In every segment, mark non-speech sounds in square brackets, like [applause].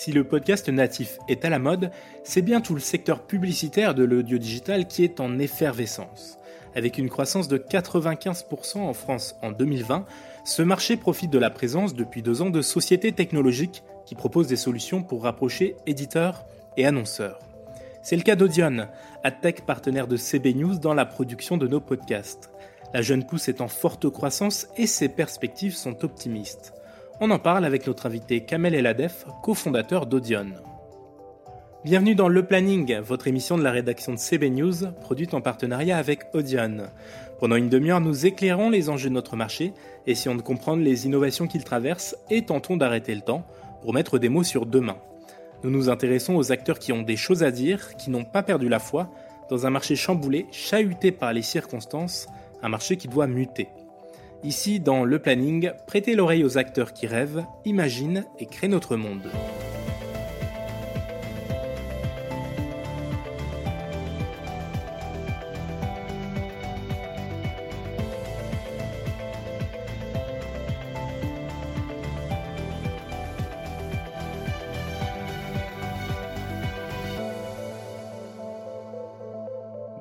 Si le podcast natif est à la mode, c'est bien tout le secteur publicitaire de l'audio digital qui est en effervescence. Avec une croissance de 95% en France en 2020, ce marché profite de la présence depuis deux ans de sociétés technologiques qui proposent des solutions pour rapprocher éditeurs et annonceurs. C'est le cas d'Audion, tech partenaire de CB News dans la production de nos podcasts. La jeune pousse est en forte croissance et ses perspectives sont optimistes. On en parle avec notre invité Kamel Eladef, cofondateur d'Audion. Bienvenue dans Le Planning, votre émission de la rédaction de CB News, produite en partenariat avec Audion. Pendant une demi-heure, nous éclairons les enjeux de notre marché, essayons de comprendre les innovations qu'il traverse et tentons d'arrêter le temps pour mettre des mots sur demain. Nous nous intéressons aux acteurs qui ont des choses à dire, qui n'ont pas perdu la foi, dans un marché chamboulé, chahuté par les circonstances un marché qui doit muter. Ici, dans le planning, prêtez l'oreille aux acteurs qui rêvent, imaginent et créent notre monde.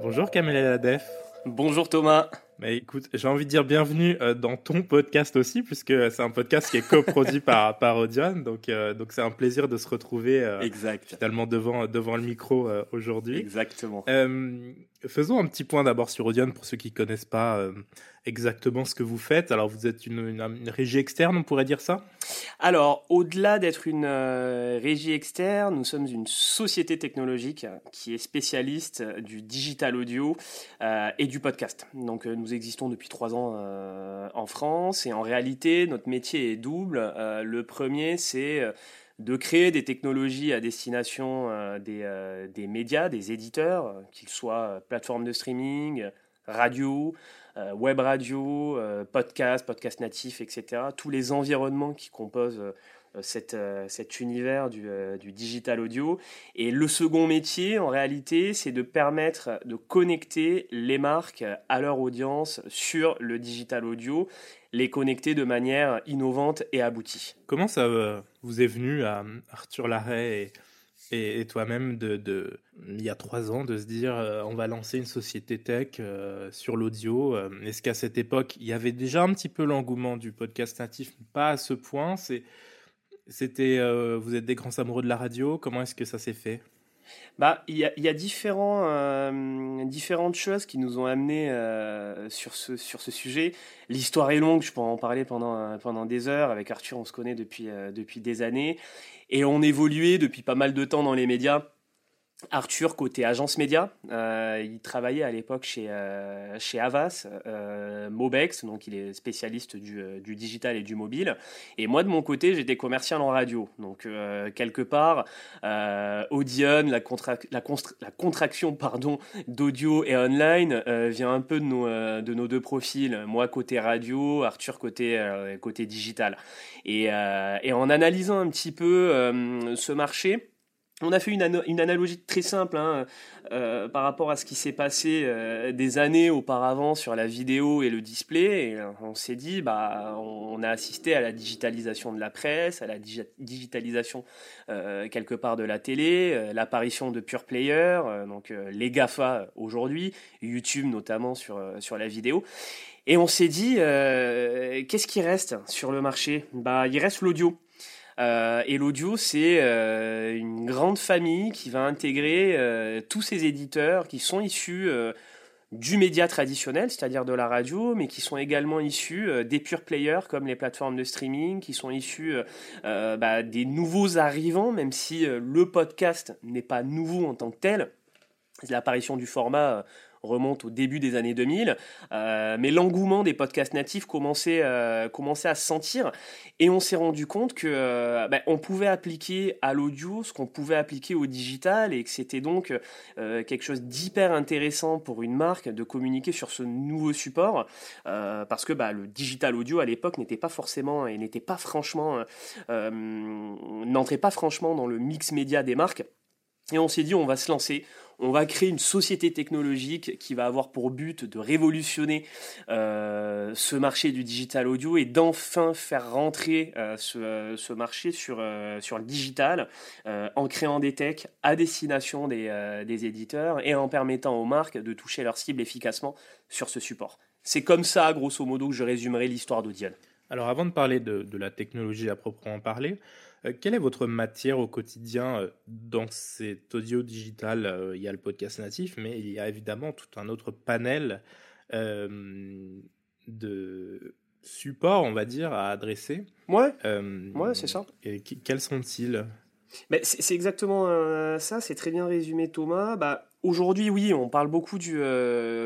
Bonjour Kamel Def. Bonjour Thomas. Mais écoute, j'ai envie de dire bienvenue euh, dans ton podcast aussi, puisque c'est un podcast qui est coproduit [laughs] par, par Audion. Donc, euh, donc c'est un plaisir de se retrouver euh, exact. finalement devant, devant le micro aujourd'hui. Exactement. Faisons un petit point d'abord sur Audion pour ceux qui connaissent pas exactement ce que vous faites. Alors, vous êtes une, régie externe, on pourrait dire ça? Alors, au-delà d'être une euh, régie externe, nous sommes une société technologique qui est spécialiste du digital audio euh, et du podcast. Donc, euh, nous existons depuis trois ans en France et en réalité, notre métier est double. le premier, c'est de créer des technologies à destination des, des, médias, des éditeurs, qu'ils soient plateformes de streaming, radio, euh, web radio, euh, podcast, podcast natif, etc. Tous les environnements qui composent euh, cet univers du, digital audio. Et le second métier, en réalité, c'est de permettre de connecter les marques à leur audience sur le digital audio, les connecter de manière innovante et aboutie. Comment ça vous est venu à Arthur Larrey et toi-même il y a trois ans de se dire euh, on va lancer une société tech euh, sur l'audio. Euh, est-ce qu'à cette époque il y avait déjà un petit peu l'engouement du podcast natif, pas à ce point. C'était, vous êtes des grands amoureux de la radio. Comment est-ce que ça s'est fait? Bah, il y a, différents, différentes choses qui nous ont amenés sur, ce, sur ce sujet. L'histoire est longue, je pourrais en parler pendant, pendant des heures. Avec Arthur, on se connaît depuis, depuis des années. Et on évoluait depuis pas mal de temps dans les médias. Arthur, côté agence média, euh, il travaillait à l'époque chez, euh, chez Avas, euh, Mobex, donc il est spécialiste du, du, digital et du mobile. Et moi, de mon côté, j'étais commercial en radio. Donc, quelque part, Audion, la, la, la, contraction pardon, d'audio et online vient un peu de nos, de nos deux profils. Moi, côté radio, Arthur, côté, côté digital. Et en analysant un petit peu ce marché, on a fait une, analogie très simple hein, euh, par rapport à ce qui s'est passé euh, des années auparavant sur la vidéo et le display. Euh, on s'est dit, bah, on, a assisté à la digitalisation de la presse, à la digitalisation quelque part de la télé, l'apparition de pure player, donc les Gafa aujourd'hui, YouTube notamment sur, sur la vidéo. Et on s'est dit, qu'est-ce qui reste sur le marché? Bah, Il reste l'audio. Euh, et l'audio, c'est euh, une grande famille qui va intégrer euh, tous ces éditeurs qui sont issus du média traditionnel, c'est-à-dire de la radio, mais qui sont également issus des pure players comme les plateformes de streaming, qui sont issus bah, des nouveaux arrivants, même si le podcast n'est pas nouveau en tant que tel. L'apparition du format remonte au début des années 2000, euh, mais l'engouement des podcasts natifs commençait, euh, commençait à se sentir. Et on s'est rendu compte que euh, ben, on pouvait appliquer à l'audio ce qu'on pouvait appliquer au digital et que c'était donc quelque chose d'hyper intéressant pour une marque de communiquer sur ce nouveau support parce que bah, le digital audio à l'époque n'était pas forcément et n'était pas franchement n'entrait pas franchement dans le mix média des marques. Et on s'est dit, on va se lancer, on va créer une société technologique qui va avoir pour but de révolutionner euh, ce marché du digital audio et d'enfin faire rentrer euh, ce, marché sur, euh, le digital en créant des techs à destination des, éditeurs et en permettant aux marques de toucher leur cible efficacement sur ce support. C'est comme ça, grosso modo, que je résumerai l'histoire d'Audion. Alors avant de parler de la technologie à proprement parler, euh, quelle est votre matière au quotidien euh, dans cet audio digital euh, Il y a le podcast natif, mais il y a évidemment tout un autre panel de supports, on va dire, à adresser. Ouais, ouais c'est ça. Et quels sont-ils? C'est exactement ça, c'est très bien résumé Thomas. Bah, Aujourd'hui, oui, on parle beaucoup du,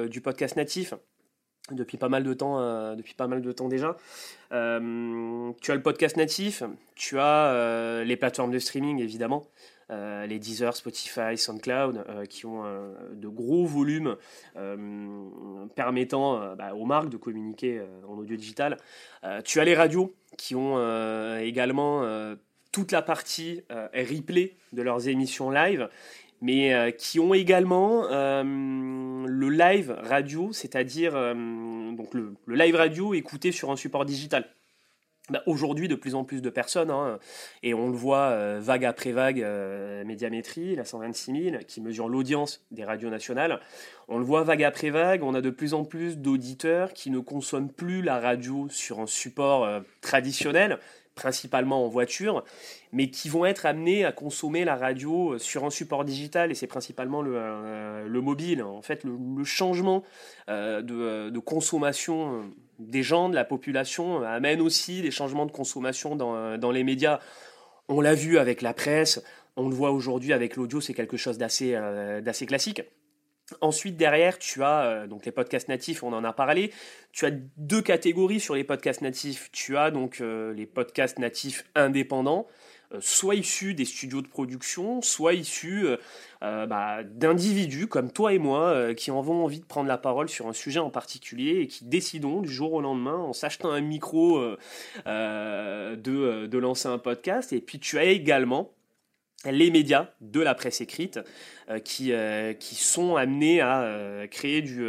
du podcast natif depuis pas mal de temps, euh, depuis pas mal de temps déjà. Euh, tu as le podcast natif, tu as euh, les plateformes de streaming évidemment, les Deezer, Spotify, SoundCloud, qui ont de gros volumes permettant bah, aux marques de communiquer en audio digital. tu as les radios qui ont également toute la partie replay de leurs émissions live mais euh, qui ont également euh, le live radio, c'est-à-dire euh, donc le, live radio écouté sur un support digital. Bah, aujourd'hui, de plus en plus de personnes, hein, et on le voit vague après vague, Médiamétrie, la 126 000, qui mesure l'audience des radios nationales, on le voit vague après vague, on a de plus en plus d'auditeurs qui ne consomment plus la radio sur un support traditionnel, principalement en voiture, mais qui vont être amenés à consommer la radio sur un support digital, et c'est principalement le, euh, le, mobile. En fait, le, changement euh, de, consommation des gens, de la population, amène aussi des changements de consommation dans, les médias. On l'a vu avec la presse, on le voit aujourd'hui avec l'audio, c'est quelque chose euh, d'assez classique. Ensuite, derrière, tu as euh, donc les podcasts natifs, on en a parlé. Tu as deux catégories sur les podcasts natifs. Tu as donc euh, les podcasts natifs indépendants, euh, soit issus des studios de production, soit issus bah, d'individus comme toi et moi qui en ont envie de prendre la parole sur un sujet en particulier et qui décidons du jour au lendemain, en s'achetant un micro, de lancer un podcast. Et puis tu as également les médias de la presse écrite euh, qui, euh, qui sont amenés à euh, créer du,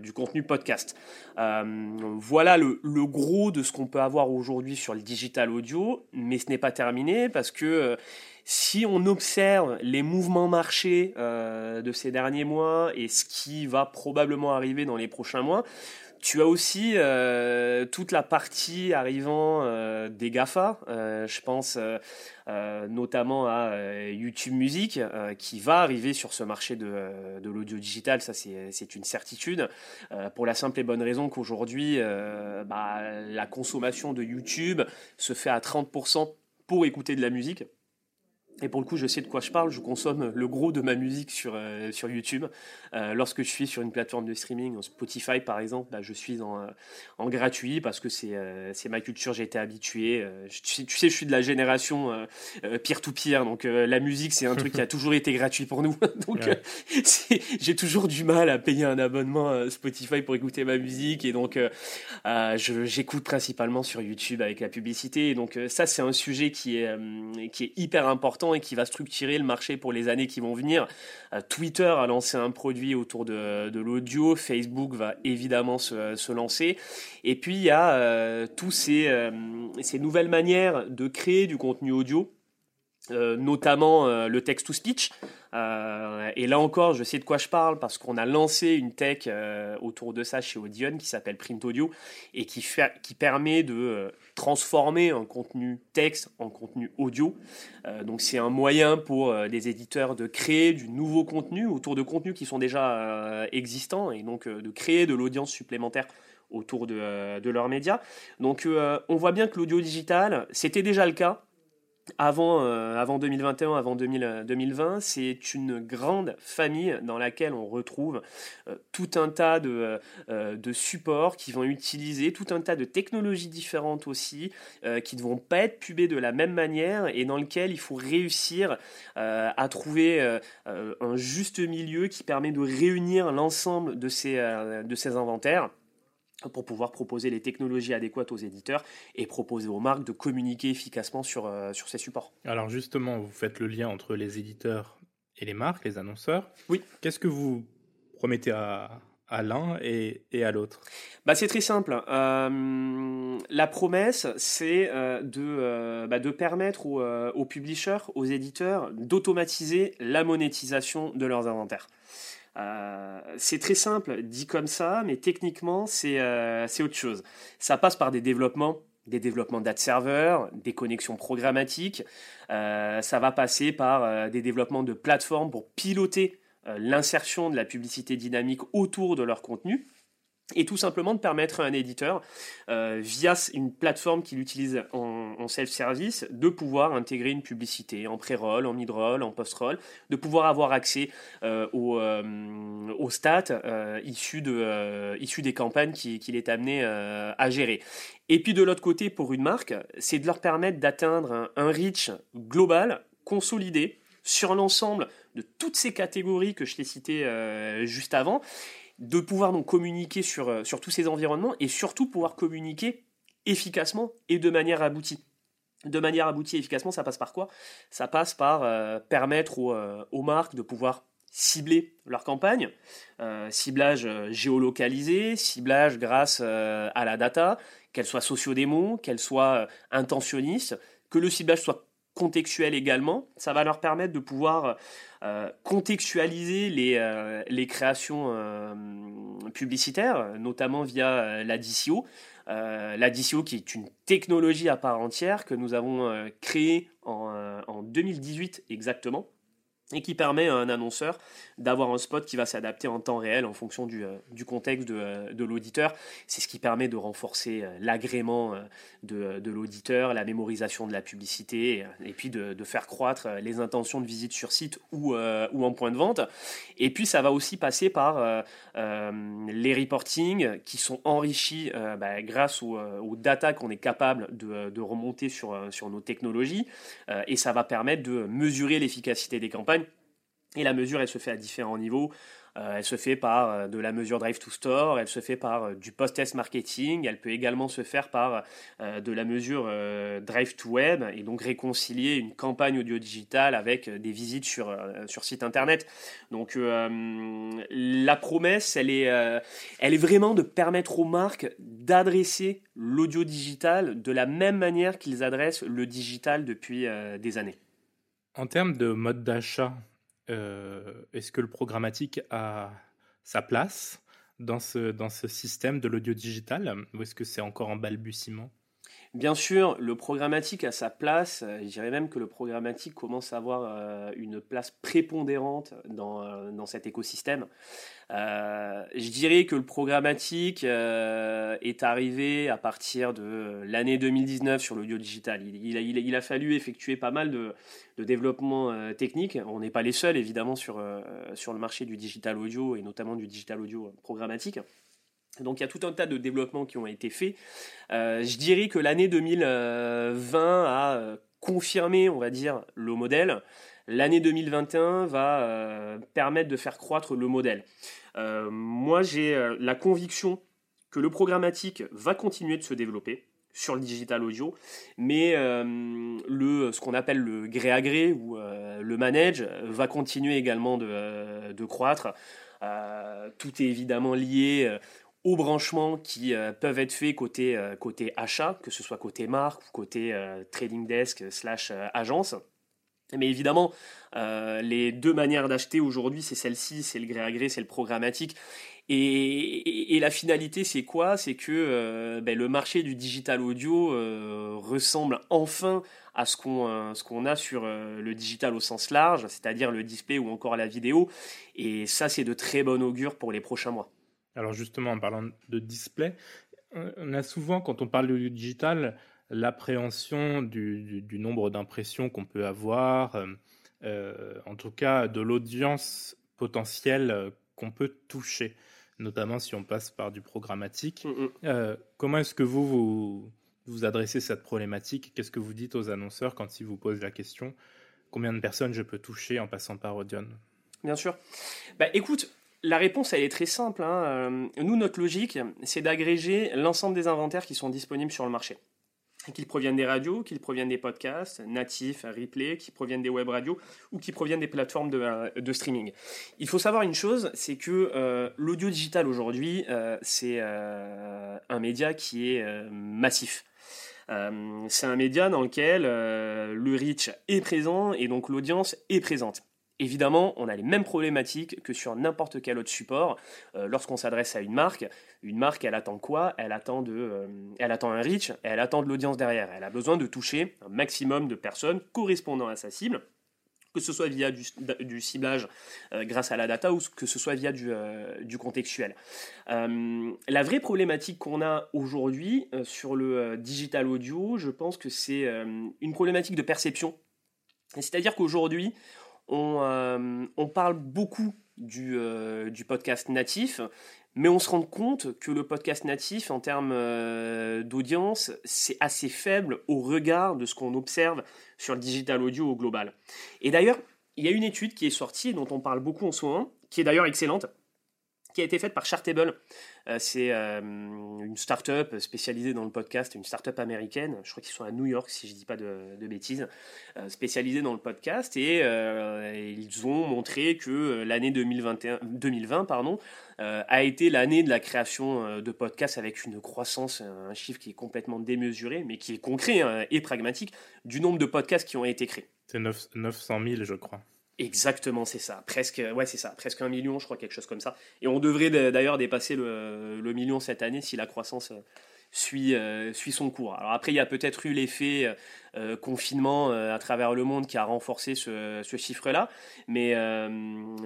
du, contenu podcast. voilà le, le, gros de ce qu'on peut avoir aujourd'hui sur le digital audio, mais ce n'est pas terminé parce que si on observe les mouvements marchés de ces derniers mois et ce qui va probablement arriver dans les prochains mois, tu as aussi euh, toute la partie arrivant euh, des GAFA, euh, je pense notamment à YouTube Music, qui va arriver sur ce marché de, l'audio digital, ça c'est une certitude, pour la simple et bonne raison qu'aujourd'hui, bah, la consommation de YouTube se fait à 30% pour écouter de la musique. Et pour le coup, je sais de quoi je parle. Je consomme le gros de ma musique sur, euh, sur YouTube. Euh, lorsque je suis sur une plateforme de streaming, Spotify par exemple, bah, je suis en, euh, en gratuit parce que c'est c'est ma culture, j'ai été habitué. tu, sais, tu sais, je suis de la génération peer-to-peer, donc la musique, c'est un truc qui a [laughs] toujours été gratuit pour nous. [laughs] donc j'ai toujours du mal à payer un abonnement Spotify pour écouter ma musique. Et donc, j'écoute principalement sur YouTube avec la publicité. Et donc, ça, c'est un sujet qui est, qui est hyper important et qui va structurer le marché pour les années qui vont venir. Euh, Twitter a lancé un produit autour de, l'audio, Facebook va évidemment se, lancer. Et puis il y a euh, tous euh, ces nouvelles manières de créer du contenu audio euh, notamment euh, le text-to-speech. Euh, et là encore, je sais de quoi je parle parce qu'on a lancé une tech autour de ça chez Audion qui s'appelle Print Audio et qui, fait, qui permet de transformer un contenu texte en contenu audio. donc c'est un moyen pour des éditeurs de créer du nouveau contenu autour de contenus qui sont déjà existants et donc de créer de l'audience supplémentaire autour de, de leurs médias. Donc on voit bien que l'audio digital, c'était déjà le cas avant, euh, avant 2021, avant 2020, c'est une grande famille dans laquelle on retrouve euh, tout un tas de, euh, supports qui vont utiliser tout un tas de technologies différentes aussi, qui ne vont pas être pubées de la même manière et dans lequel il faut réussir à trouver un juste milieu qui permet de réunir l'ensemble de ces inventaires pour pouvoir proposer les technologies adéquates aux éditeurs et proposer aux marques de communiquer efficacement sur, euh, sur ces supports. Alors justement, vous faites le lien entre les éditeurs et les marques, les annonceurs. Oui. Qu'est-ce que vous promettez à, à l'un et, et, à l'autre? Bah, C'est très simple. Euh, la promesse, c'est euh, de, euh, bah, de permettre aux, aux, publishers, aux éditeurs, d'automatiser la monétisation de leurs inventaires. Euh, c'est très simple, dit comme ça, mais techniquement, c'est autre chose. Ça passe par des développements des développements d'ad serveurs, des connexions programmatiques. Euh, ça va passer par euh, des développements de plateformes pour piloter euh, l'insertion de la publicité dynamique autour de leur contenu et tout simplement de permettre à un éditeur, euh, via une plateforme qu'il utilise en, self-service, de pouvoir intégrer une publicité en pré-roll, en mid-roll, en post-roll, de pouvoir avoir accès euh, aux, euh, aux, stats issus, de, des campagnes qu'il est amené à gérer. Et puis de l'autre côté, pour une marque, c'est de leur permettre d'atteindre un, un reach global, consolidé, sur l'ensemble de toutes ces catégories que je t'ai citées juste avant, de pouvoir donc communiquer sur, euh, sur tous ces environnements et surtout pouvoir communiquer efficacement et de manière aboutie. De manière aboutie et efficacement, ça passe par quoi? Ça passe par euh, permettre aux, euh, aux, marques de pouvoir cibler leur campagne, ciblage géolocalisé, ciblage grâce à la data, qu'elle soit sociodémo, qu'elle soit intentionniste, que le ciblage soit contextuel également. Ça va leur permettre de pouvoir euh, contextualiser les, euh, les créations euh, publicitaires, notamment via euh, la DCO. Euh, la DCO qui est une technologie à part entière que nous avons créée en, en 2018 exactement et qui permet à un annonceur d'avoir un spot qui va s'adapter en temps réel en fonction du, euh, du contexte de, euh, de l'auditeur. C'est ce qui permet de renforcer euh, l'agrément de, de l'auditeur, la mémorisation de la publicité, et puis de, de, faire croître les intentions de visite sur site ou, ou en point de vente. Et puis ça va aussi passer par les reporting qui sont enrichis bah, grâce aux, aux data qu'on est capable de, de, remonter sur, sur nos technologies. et ça va permettre de mesurer l'efficacité des campagnes et la mesure, elle se fait à différents niveaux. Euh, elle se fait par euh, de la mesure Drive to Store, elle se fait par euh, du post-test marketing, elle peut également se faire par de la mesure Drive to Web et donc réconcilier une campagne audio digitale avec des visites sur, sur site internet. Donc la promesse, elle est, elle est vraiment de permettre aux marques d'adresser l'audio digital de la même manière qu'ils adressent le digital depuis des années. En termes de mode d'achat, est-ce que le programmatique a sa place dans ce, dans ce système de l'audio digital ou est-ce que c'est encore en balbutiement? Bien sûr, le programmatique a sa place. Je dirais même que le programmatique commence à avoir euh, une place prépondérante dans, euh, dans cet écosystème. Euh, je dirais que le programmatique euh, est arrivé à partir de l'année 2019 sur l'audio digital. Il, a, il, fallu effectuer pas mal de, de développement euh, technique. On n'est pas les seuls, évidemment, sur, sur le marché du digital audio et notamment du digital audio programmatique. Donc il y a tout un tas de développements qui ont été faits. Euh, je dirais que l'année 2020 a euh, confirmé, on va dire, le modèle. L'année 2021 va euh, permettre de faire croître le modèle. Moi, j'ai la conviction que le programmatique va continuer de se développer sur le digital audio, mais le, ce qu'on appelle le gré à gré ou le manage va continuer également de, de croître. tout est évidemment lié aux branchements qui euh, peuvent être faits côté, euh, côté achat, que ce soit côté marque ou côté euh, trading desk slash agence. Mais évidemment, les deux manières d'acheter aujourd'hui, c'est celle-ci, c'est le gré à gré, c'est le programmatique. Et, la finalité, c'est quoi? C'est que ben, le marché du digital audio ressemble enfin à ce qu'on ce qu'on a sur le digital au sens large, c'est-à-dire le display ou encore la vidéo. Et ça, c'est de très bon augure pour les prochains mois. Alors justement, en parlant de display, on a souvent, quand on parle de digital, l'appréhension du, du, du, nombre d'impressions qu'on peut avoir, euh, en tout cas de l'audience potentielle qu'on peut toucher, notamment si on passe par du programmatique. Mm euh, comment est-ce que vous, vous vous adressez cette problématique? Qu'est-ce que vous dites aux annonceurs quand ils vous posent la question? Combien de personnes je peux toucher en passant par Audion Bien sûr. Bah, écoute, la réponse, elle est très simple. Hein. Nous, notre logique, c'est d'agréger l'ensemble des inventaires qui sont disponibles sur le marché. qu'ils proviennent des radios, qu'ils proviennent des podcasts natifs, replay, qui proviennent des web radios ou qui proviennent des plateformes de, streaming. Il faut savoir une chose, c'est que l'audio digital aujourd'hui, c'est un média qui est massif. c'est un média dans lequel le reach est présent et donc l'audience est présente. Évidemment, on a les mêmes problématiques que sur n'importe quel autre support. Euh, lorsqu'on s'adresse à une marque, une marque, elle attend quoi? Elle attend, de, euh, elle attend un reach, elle attend de l'audience derrière. Elle a besoin de toucher un maximum de personnes correspondant à sa cible, que ce soit via du, ciblage euh, grâce à la data ou que ce soit via du contextuel. la vraie problématique qu'on a aujourd'hui sur le digital audio, je pense que c'est une problématique de perception. C'est-à-dire qu'aujourd'hui, euh, on, parle beaucoup euh, du, podcast natif, mais on se rend compte que le podcast natif, en termes euh, d'audience, c'est assez faible au regard de ce qu'on observe sur le digital audio au global. Et d'ailleurs, il y a une étude qui est sortie, dont on parle beaucoup en ce moment, qui est d'ailleurs excellente, qui a été faite par Chartable. Euh, c'est euh, une start-up spécialisée dans le podcast, une start-up américaine. Je crois qu'ils sont à New York, si je ne dis pas de, bêtises, euh, spécialisée dans le podcast. Et ils ont montré que l'année 2020 pardon, a été l'année de la création de podcasts avec une croissance, un chiffre qui est complètement démesuré, mais qui est concret hein, et pragmatique, du nombre de podcasts qui ont été créés. C'est 900 000, je crois. Exactement, c'est ça. Presque, ouais, c'est ça. Presque un million, je crois, quelque chose comme ça. Et on devrait d'ailleurs dépasser le, le, million cette année si la croissance euh, suit, euh, suit son cours. Alors après, il y a peut-être eu l'effet euh, euh, confinement à travers le monde qui a renforcé ce, ce chiffre-là. Mais,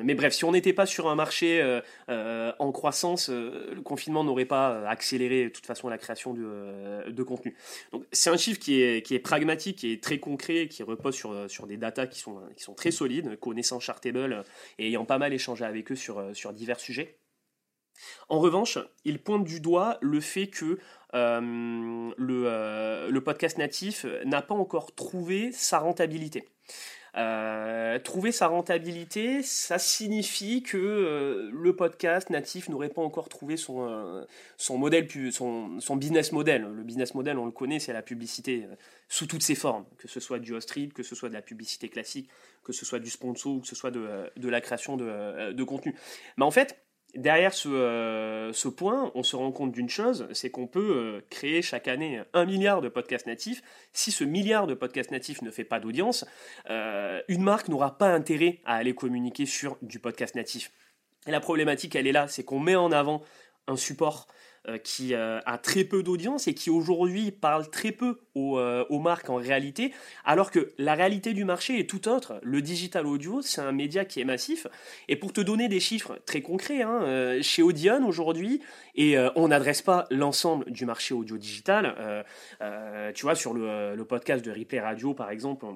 mais bref, si on n'était pas sur un marché en croissance, le confinement n'aurait pas accéléré de toute façon la création de, de contenu. Donc c'est un chiffre qui est, qui est pragmatique, qui est très concret, qui repose sur, sur des datas qui sont, qui sont très solides, connaissant Chartable et ayant pas mal échangé avec eux sur, sur divers sujets. En revanche, il pointe du doigt le fait que euh, euh, le, podcast natif n'a pas encore trouvé sa rentabilité. Euh, trouver sa rentabilité, ça signifie que le podcast natif n'aurait pas encore trouvé son, modèle, son, business model. Le business model, on le connaît, c'est la publicité sous toutes ses formes, que ce soit du host que ce soit de la publicité classique, que ce soit du sponsor ou que ce soit de, de la création de, de contenu. Mais en fait, derrière euh, ce, point, on se rend compte d'une chose, c'est qu'on peut euh, créer chaque année un milliard de podcasts natifs. Si ce milliard de podcasts natifs ne fait pas d'audience, euh, une marque n'aura pas intérêt à aller communiquer sur du podcast natif. Et la problématique, elle est là, c'est qu'on met en avant un support qui euh, a très peu d'audience et qui aujourd'hui parle très peu euh, aux, marques en réalité, alors que la réalité du marché est tout autre. Le digital audio, c'est un média qui est massif. Et pour te donner des chiffres très concrets, hein, chez Audion aujourd'hui, et on n'adresse pas l'ensemble du marché audio digital, tu vois, sur le, le, podcast de Replay Radio par exemple,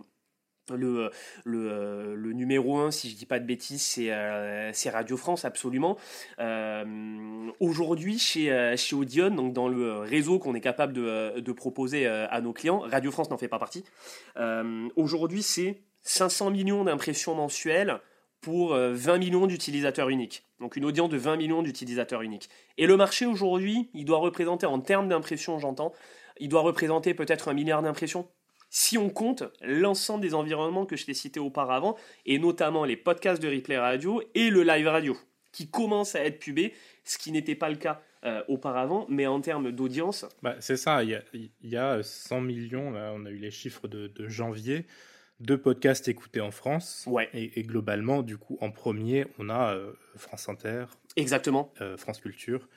le, le, numéro 1, si je dis pas de bêtises, c'est euh, Radio France, absolument. Euh, aujourd'hui, chez, euh, chez Audion, donc dans le réseau qu'on est capable de, proposer à nos clients, Radio France n'en fait pas partie. Aujourd'hui, c'est 500 millions d'impressions mensuelles pour 20 millions d'utilisateurs uniques. Donc une audience de 20 millions d'utilisateurs uniques. Et le marché aujourd'hui, il doit représenter, en termes d'impressions, j'entends, il doit représenter peut-être un milliard d'impressions si on compte l'ensemble des environnements que je t'ai cités auparavant, et notamment les podcasts de replay radio et le live radio, qui commencent à être pubés, ce qui n'était pas le cas euh, auparavant, mais en termes d'audience. Bah, c'est ça, il y, a, 100 millions, là, on a eu les chiffres de, janvier, de podcasts écoutés en France. Ouais. Et, globalement, du coup, en premier, on a euh, France Inter. Exactement. Euh, France Culture.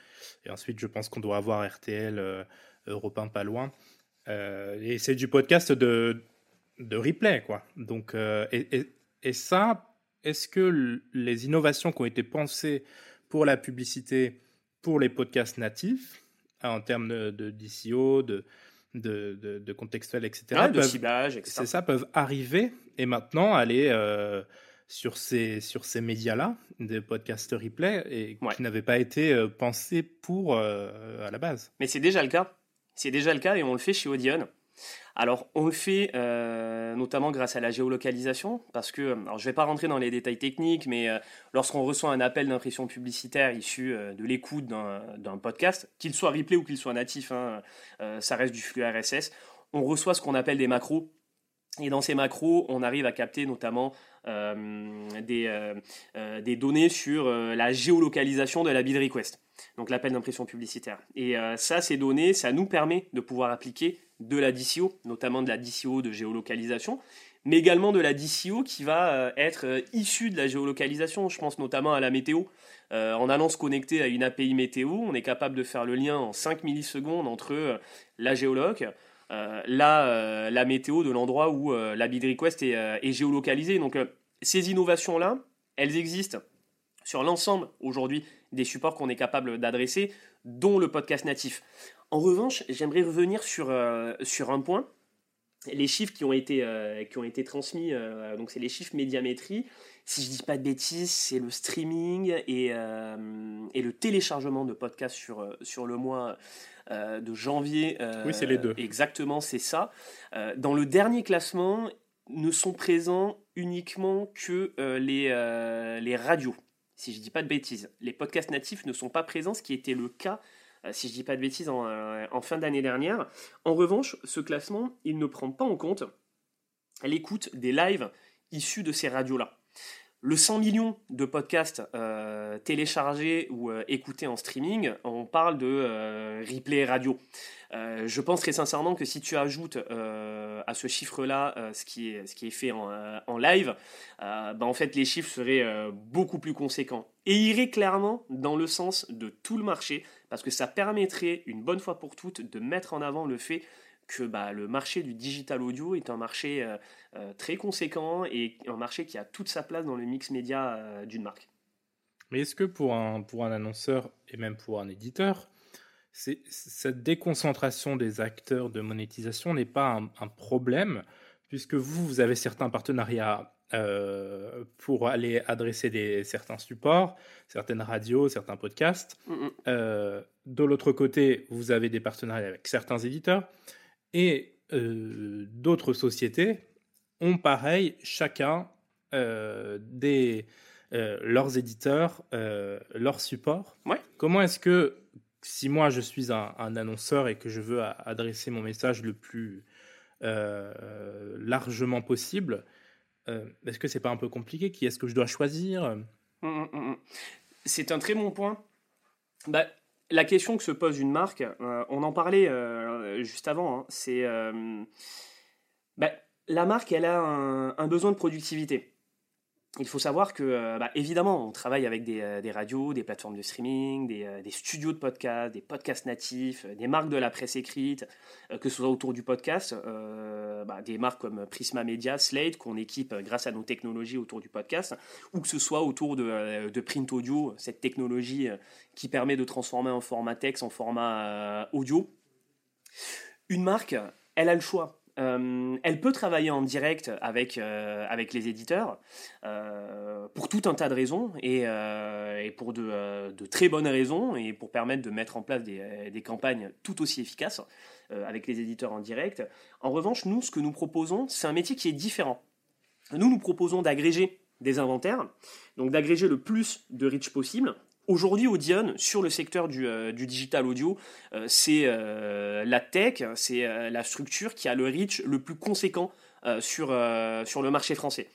Et ensuite, je pense qu'on doit avoir RTL, Europe 1 pas loin. Euh, et c'est du podcast de, de replay, quoi. Donc, euh, et, et, ça, est-ce que les innovations qui ont été pensées pour la publicité, pour les podcasts natifs, en termes de, de d'ICO, de, de, de, contextuel, etc., de ciblage, etc. C'est ça, peuvent arriver et maintenant aller euh, sur ces, sur ces médias-là, des podcasts replay, et qui n'avaient pas été pensés pour à la base. Mais c'est déjà le cas. C'est déjà le cas et on le fait chez Audion. Alors, on le fait euh, notamment grâce à la géolocalisation, parce que, alors je ne vais pas rentrer dans les détails techniques, mais euh, lorsqu'on reçoit un appel d'impression publicitaire issu euh, de l'écoute d'un podcast, qu'il soit replay ou qu'il soit natif, hein, ça reste du flux RSS, on reçoit ce qu'on appelle des macros. Et dans ces macros, on arrive à capter notamment des, des, données sur la géolocalisation de la bid request, donc l'appel d'impression publicitaire. Et ça, ces données, ça nous permet de pouvoir appliquer de la DCO, notamment de la DCO de géolocalisation, mais également de la DCO qui va euh, être euh, issue de la géolocalisation. Je pense notamment à la météo. Euh, en allant se connecter à une API météo, on est capable de faire le lien en 5 millisecondes entre la géoloc, la, la, météo de l'endroit où la bid request est, est géolocalisée. Donc ces innovations-là, elles existent sur l'ensemble aujourd'hui des supports qu'on est capable d'adresser, dont le podcast natif. En revanche, j'aimerais revenir sur, sur un point les chiffres qui ont été, euh, qui ont été transmis, euh, donc c'est les chiffres médiamétrie. Si je dis pas de bêtises, c'est le streaming et, euh, et, le téléchargement de podcasts sur, sur le mois de janvier. oui, c'est les deux. Exactement, c'est ça. dans le dernier classement, ne sont présents uniquement que les, les radios. Si je dis pas de bêtises, les podcasts natifs ne sont pas présents, ce qui était le cas euh, si je dis pas de bêtises, euh, en, fin d'année dernière. En revanche, ce classement, il ne prend pas en compte l'écoute des lives issus de ces radios-là. Le 100 millions de podcasts euh, téléchargés ou écoutés en streaming, on parle de replay radio. je pense très sincèrement que si tu ajoutes à ce chiffre-là ce, qui est, ce qui est fait en, live, bah, en fait les chiffres seraient beaucoup plus conséquents et iraient clairement dans le sens de tout le marché parce que ça permettrait une bonne fois pour toutes de mettre en avant le fait que bah, le marché du digital audio est un marché euh, euh, très conséquent et un marché qui a toute sa place dans le mix média euh, d'une marque. Mais est-ce que pour un, pour un annonceur et même pour un éditeur, cette déconcentration des acteurs de monétisation n'est pas un, problème, puisque vous, vous avez certains partenariats euh, pour aller adresser des, certains supports, certaines radios, certains podcasts. Mm, mm. Euh, de l'autre côté, vous avez des partenariats avec certains éditeurs et euh, d'autres sociétés ont pareil, chacun des leurs éditeurs, leurs supports. Ouais. Comment est-ce que si moi je suis un, un, annonceur et que je veux adresser mon message le plus largement possible, euh, est-ce que c'est pas un peu compliqué? Qui est-ce que je dois choisir? Hum, hum, hum, C'est un très bon point. Bah, la question que se pose une marque, euh, on en parlait euh, juste avant, hein, c'est bah, la marque, elle a un besoin de productivité il faut savoir que, euh, bah, évidemment, on travaille avec des, euh, radios, des plateformes de streaming, euh, des, studios de podcast, des podcasts natifs, des marques de la presse écrite, que ce soit autour du podcast, bah, des marques comme Prisma Media, Slate, qu'on équipe grâce à nos technologies autour du podcast, ou que ce soit autour de, de print audio, cette technologie qui permet de transformer un format texte en format audio. Une marque, elle a le choix. Euh, elle peut travailler en direct avec, euh, avec les éditeurs euh, pour tout un tas de raisons et, pour de, de, très bonnes raisons et pour permettre de mettre en place des, des campagnes tout aussi efficaces avec les éditeurs en direct. En revanche, nous, ce que nous proposons, c'est un métier qui est différent. Nous, nous proposons d'agréger des inventaires, donc d'agréger le plus de reach possible Aujourd'hui, Audion, sur le secteur du, euh, digital audio, euh, c'est euh, la tech, c'est la structure qui a le reach le plus conséquent sur, sur le marché français.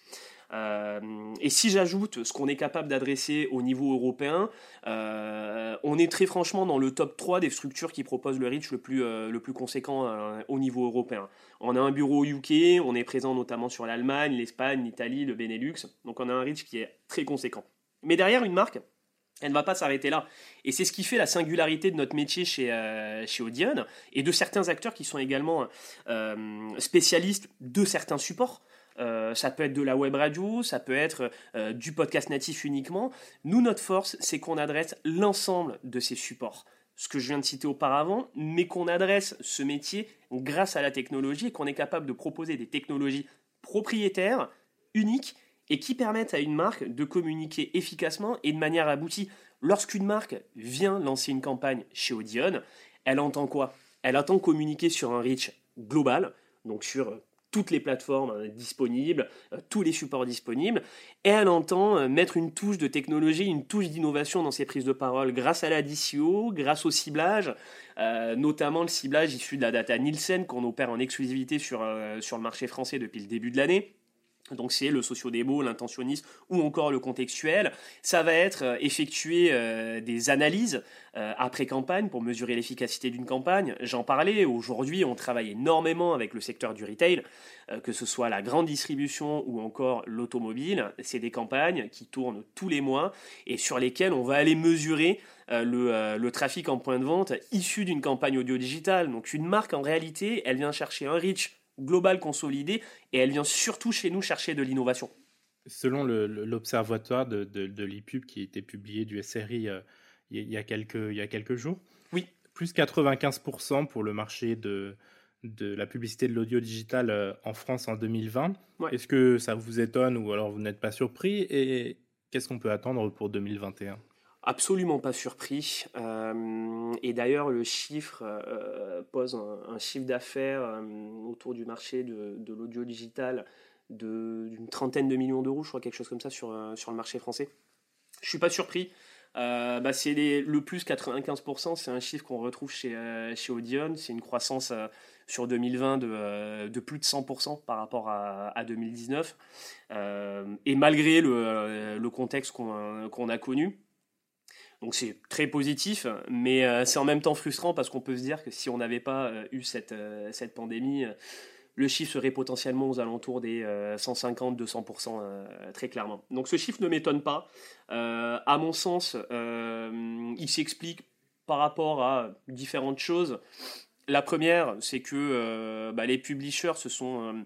et si j'ajoute ce qu'on est capable d'adresser au niveau européen, on est très franchement dans le top 3 des structures qui proposent le reach le plus, le plus conséquent au niveau européen. On a un bureau au UK, on est présent notamment sur l'Allemagne, l'Espagne, l'Italie, le Benelux, donc on a un reach qui est très conséquent. Mais derrière une marque, elle ne va pas s'arrêter là. Et c'est ce qui fait la singularité de notre métier chez, euh, chez Audion et de certains acteurs qui sont également euh, spécialistes de certains supports. Euh, ça peut être de la web radio, ça peut être du podcast natif uniquement. Nous, notre force, c'est qu'on adresse l'ensemble de ces supports. Ce que je viens de citer auparavant, mais qu'on adresse ce métier grâce à la technologie et qu'on est capable de proposer des technologies propriétaires, uniques et qui permettent à une marque de communiquer efficacement et de manière aboutie. Lorsqu'une marque vient lancer une campagne chez Audion, elle entend quoi? Elle entend communiquer sur un reach global, donc sur toutes les plateformes euh, disponibles, euh, tous les supports disponibles, et elle entend euh, mettre une touche de technologie, une touche d'innovation dans ses prises de parole grâce à la DCO, grâce au ciblage, notamment le ciblage issu de la data Nielsen qu'on opère en exclusivité sur, sur le marché français depuis le début de l'année. Donc c'est le socio-démo, l'intentionniste ou encore le contextuel. Ça va être euh, effectuer euh, des analyses euh, après campagne pour mesurer l'efficacité d'une campagne. J'en parlais, aujourd'hui on travaille énormément avec le secteur du retail, que ce soit la grande distribution ou encore l'automobile. C'est des campagnes qui tournent tous les mois et sur lesquelles on va aller mesurer le, le, trafic en point de vente issu d'une campagne audio digitale. Donc une marque en réalité, elle vient chercher un reach globale consolidée et elle vient surtout chez nous chercher de l'innovation. Selon l'observatoire de, de, l'IPUB qui a été publié du SRI euh, il, y a quelques, il y a quelques jours, oui. plus 95% pour le marché de, de la publicité de l'audio digital euh, en France en 2020. Est-ce que ça vous étonne ou alors vous n'êtes pas surpris Et qu'est-ce qu'on peut attendre pour 2021 Absolument pas surpris. Euh, et d'ailleurs, le chiffre euh, pose un, chiffre d'affaires euh, autour du marché de, l'audio digital d'une trentaine de millions d'euros, je crois, quelque chose comme ça sur, sur le marché français. Je suis pas surpris. Bah, c'est le plus 95%, c'est un chiffre qu'on retrouve chez, chez Audion. C'est une croissance sur 2020 de, de, plus de 100% par rapport à, à 2019. et malgré le, le contexte qu'on a connu, donc c'est très positif, mais euh, c'est en même temps frustrant parce qu'on peut se dire que si on n'avait pas euh, eu cette, euh, pandémie, le chiffre serait potentiellement aux alentours des 150-200% très clairement. Donc ce chiffre ne m'étonne pas. à mon sens, il s'explique par rapport à différentes choses. La première, c'est que bah, les publishers se sont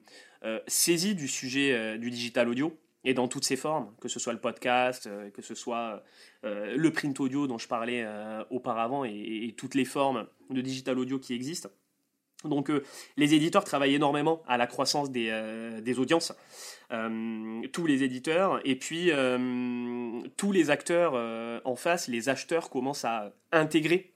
saisis du sujet du digital audio et dans toutes ses formes, que ce soit le podcast, euh, que ce soit euh, le print audio dont je parlais euh, auparavant et, toutes les formes de digital audio qui existent. Donc les éditeurs travaillent énormément à la croissance des, audiences, tous les éditeurs, et puis tous les acteurs en face, les acheteurs commencent à intégrer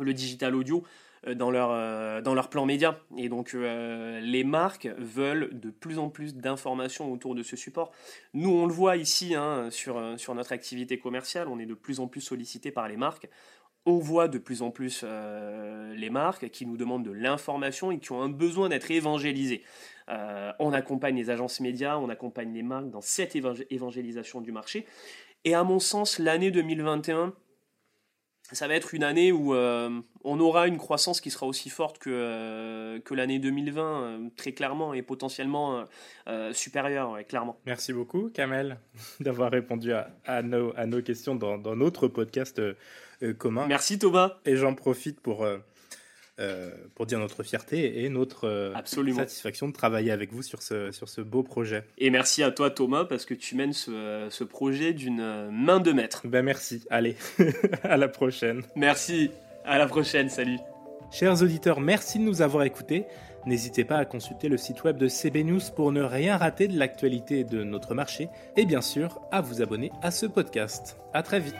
le digital audio euh, dans leur, euh, dans leur plan média. Et donc euh, les marques veulent de plus en plus d'informations autour de ce support. Nous, on le voit ici hein, sur, sur notre activité commerciale, on est de plus en plus sollicité par les marques. On voit de plus en plus les marques qui nous demandent de l'information et qui ont un besoin d'être évangélisées. on accompagne les agences médias, on accompagne les marques dans cette évangélisation du marché. Et à mon sens, l'année 2021 ça va être une année où euh, on aura une croissance qui sera aussi forte que, euh, que l'année 2020, euh, très clairement, et potentiellement supérieure, clairement. Merci beaucoup, Kamel, [laughs] d'avoir répondu à, à, nos, à nos questions dans, dans notre podcast commun. Merci, Thomas. Et j'en profite pour euh, pour dire notre fierté et notre euh, satisfaction de travailler avec vous sur ce, sur ce beau projet. Et merci à toi Thomas parce que tu mènes ce, ce projet d'une main de maître. Ben merci, allez, [laughs] à la prochaine. Merci, à la prochaine, salut. Chers auditeurs, merci de nous avoir écoutés. N'hésitez pas à consulter le site web de CB News pour ne rien rater de l'actualité de notre marché et bien sûr à vous abonner à ce podcast. À très vite.